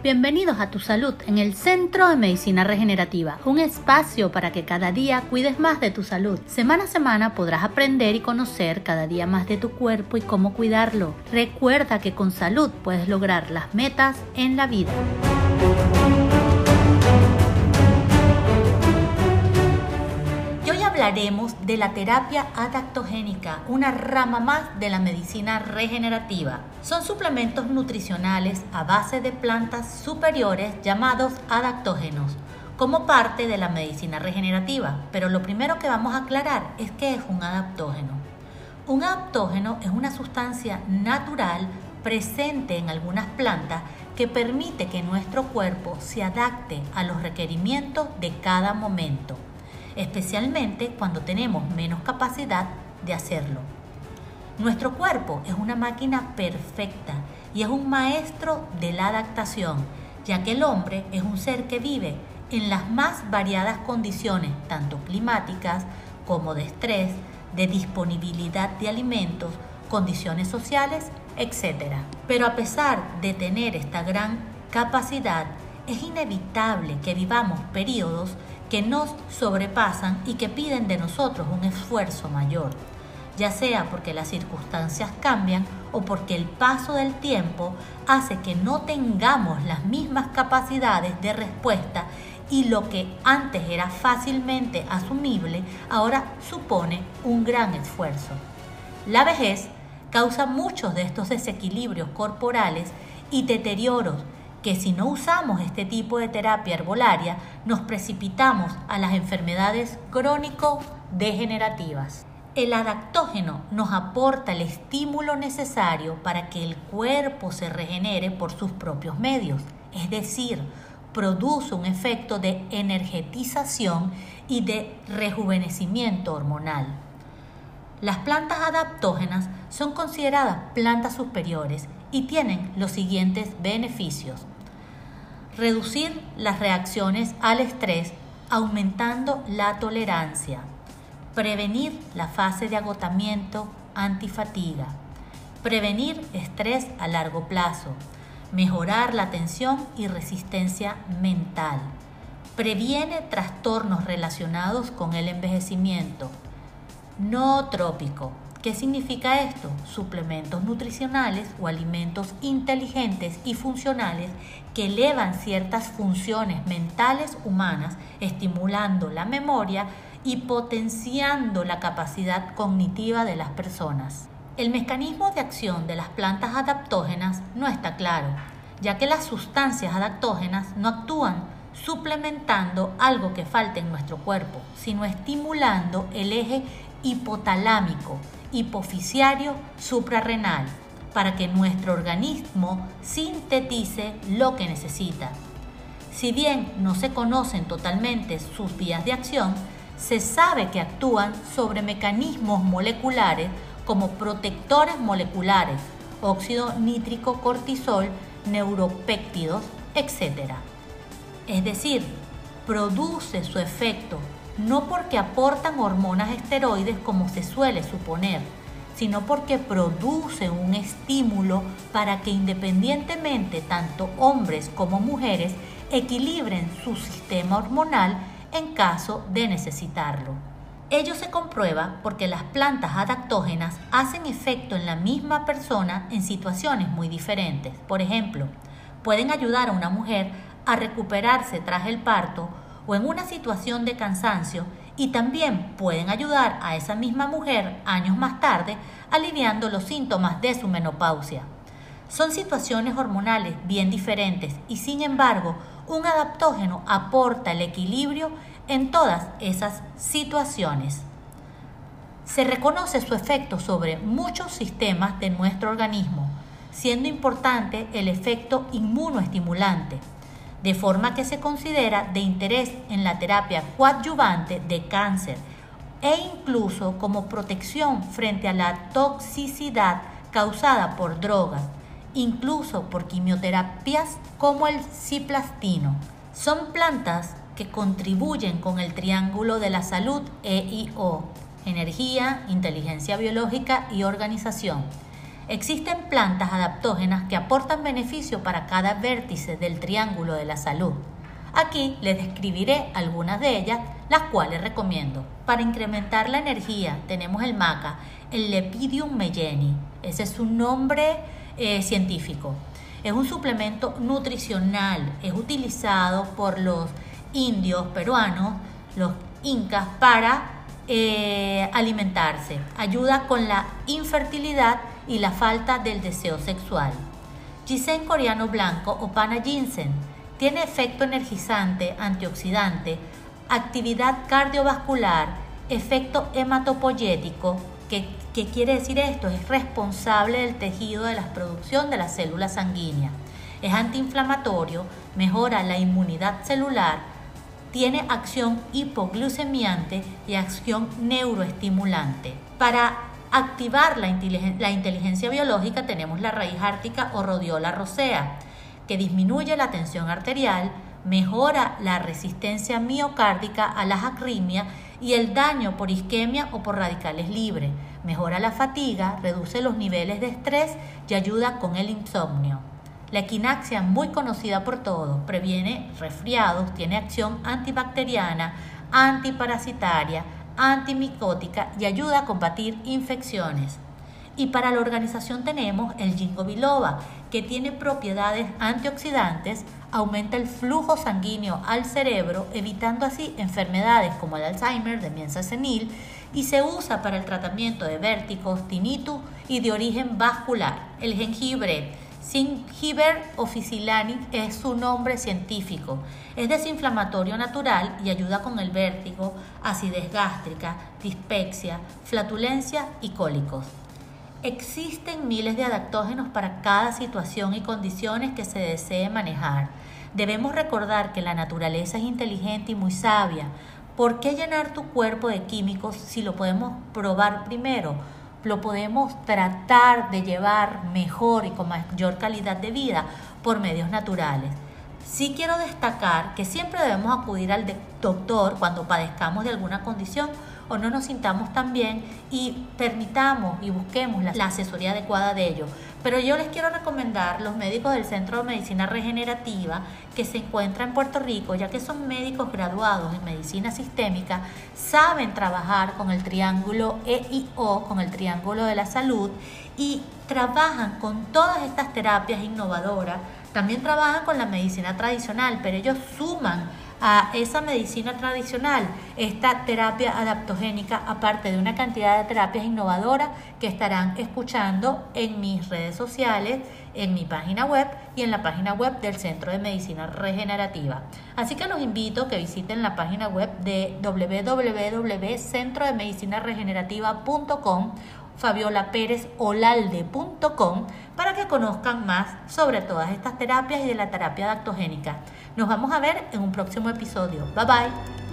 Bienvenidos a Tu Salud en el Centro de Medicina Regenerativa, un espacio para que cada día cuides más de tu salud. Semana a semana podrás aprender y conocer cada día más de tu cuerpo y cómo cuidarlo. Recuerda que con salud puedes lograr las metas en la vida. De la terapia adaptogénica, una rama más de la medicina regenerativa. Son suplementos nutricionales a base de plantas superiores llamados adaptógenos como parte de la medicina regenerativa. Pero lo primero que vamos a aclarar es qué es un adaptógeno. Un adaptógeno es una sustancia natural presente en algunas plantas que permite que nuestro cuerpo se adapte a los requerimientos de cada momento especialmente cuando tenemos menos capacidad de hacerlo. Nuestro cuerpo es una máquina perfecta y es un maestro de la adaptación, ya que el hombre es un ser que vive en las más variadas condiciones, tanto climáticas como de estrés, de disponibilidad de alimentos, condiciones sociales, etc. Pero a pesar de tener esta gran capacidad, es inevitable que vivamos periodos que nos sobrepasan y que piden de nosotros un esfuerzo mayor, ya sea porque las circunstancias cambian o porque el paso del tiempo hace que no tengamos las mismas capacidades de respuesta y lo que antes era fácilmente asumible ahora supone un gran esfuerzo. La vejez causa muchos de estos desequilibrios corporales y deterioros que si no usamos este tipo de terapia herbolaria nos precipitamos a las enfermedades crónico-degenerativas. El adaptógeno nos aporta el estímulo necesario para que el cuerpo se regenere por sus propios medios, es decir, produce un efecto de energetización y de rejuvenecimiento hormonal. Las plantas adaptógenas son consideradas plantas superiores y tienen los siguientes beneficios. Reducir las reacciones al estrés aumentando la tolerancia. Prevenir la fase de agotamiento antifatiga. Prevenir estrés a largo plazo. Mejorar la tensión y resistencia mental. Previene trastornos relacionados con el envejecimiento. No trópico ¿Qué significa esto? Suplementos nutricionales o alimentos inteligentes y funcionales que elevan ciertas funciones mentales humanas, estimulando la memoria y potenciando la capacidad cognitiva de las personas. El mecanismo de acción de las plantas adaptógenas no está claro, ya que las sustancias adaptógenas no actúan suplementando algo que falta en nuestro cuerpo, sino estimulando el eje hipotalámico, hipoficiario suprarrenal para que nuestro organismo sintetice lo que necesita. Si bien no se conocen totalmente sus vías de acción, se sabe que actúan sobre mecanismos moleculares como protectores moleculares, óxido nítrico cortisol, neuropéptidos, etc. Es decir, produce su efecto no porque aportan hormonas esteroides como se suele suponer, sino porque produce un estímulo para que independientemente tanto hombres como mujeres equilibren su sistema hormonal en caso de necesitarlo. Ello se comprueba porque las plantas adaptógenas hacen efecto en la misma persona en situaciones muy diferentes. Por ejemplo, pueden ayudar a una mujer a recuperarse tras el parto o en una situación de cansancio y también pueden ayudar a esa misma mujer años más tarde aliviando los síntomas de su menopausia. Son situaciones hormonales bien diferentes y sin embargo un adaptógeno aporta el equilibrio en todas esas situaciones. Se reconoce su efecto sobre muchos sistemas de nuestro organismo, siendo importante el efecto inmunoestimulante de forma que se considera de interés en la terapia coadyuvante de cáncer e incluso como protección frente a la toxicidad causada por drogas, incluso por quimioterapias como el ciplastino. Son plantas que contribuyen con el triángulo de la salud EIO, energía, inteligencia biológica y organización. Existen plantas adaptógenas que aportan beneficio para cada vértice del triángulo de la salud. Aquí les describiré algunas de ellas, las cuales recomiendo. Para incrementar la energía tenemos el maca, el Lepidium melleni, ese es su nombre eh, científico. Es un suplemento nutricional, es utilizado por los indios peruanos, los incas, para eh, alimentarse. Ayuda con la infertilidad y la falta del deseo sexual. Ginseng coreano blanco o pana ginseng tiene efecto energizante, antioxidante, actividad cardiovascular, efecto hematopoyético, que, ¿qué quiere decir esto? Es responsable del tejido de la producción de las células sanguíneas. Es antiinflamatorio, mejora la inmunidad celular, tiene acción hipoglucemiante y acción neuroestimulante. Para activar la, inteligencia biológica tenemos la raíz ártica o rodiola rosea, que disminuye la tensión arterial, mejora la resistencia miocárdica a las arritmias y el daño por isquemia o por radicales libres, mejora la fatiga, reduce los niveles de estrés y ayuda con el insomnio. La equinaxia, muy conocida por todos, previene resfriados, tiene acción antibacteriana, antiparasitaria, antimicótica y ayuda a combatir infecciones. Y para la organización tenemos el ginkgo biloba, que tiene propiedades antioxidantes, aumenta el flujo sanguíneo al cerebro, evitando así enfermedades como el Alzheimer, demencia senil, y se usa para el tratamiento de vértigos, tinnitus y de origen vascular. El jengibre Zingiber officinalis es su nombre científico. Es desinflamatorio natural y ayuda con el vértigo, acidez gástrica, dispepsia, flatulencia y cólicos. Existen miles de adaptógenos para cada situación y condiciones que se desee manejar. Debemos recordar que la naturaleza es inteligente y muy sabia. ¿Por qué llenar tu cuerpo de químicos si lo podemos probar primero? Lo podemos tratar de llevar mejor y con mayor calidad de vida por medios naturales. Sí quiero destacar que siempre debemos acudir al doctor cuando padezcamos de alguna condición o no nos sintamos tan bien y permitamos y busquemos la, asesoría adecuada de ello. Pero yo les quiero recomendar los médicos del Centro de Medicina Regenerativa que se encuentra en Puerto Rico, ya que son médicos graduados en medicina sistémica, saben trabajar con el triángulo EIO, con el triángulo de la salud y trabajan con todas estas terapias innovadoras. También trabajan con la medicina tradicional, pero ellos suman a esa medicina tradicional, esta terapia adaptogénica, aparte de una cantidad de terapias innovadoras que estarán escuchando en mis redes sociales, en mi página web y en la página web del Centro de Medicina Regenerativa. Así que los invito a que visiten la página web de www.centrodemedicinarregenerativa.com fabiolaperezolalde.com para que conozcan más sobre todas estas terapias y de la terapia adaptogénica. Nos vamos a ver en un próximo episodio. Bye bye.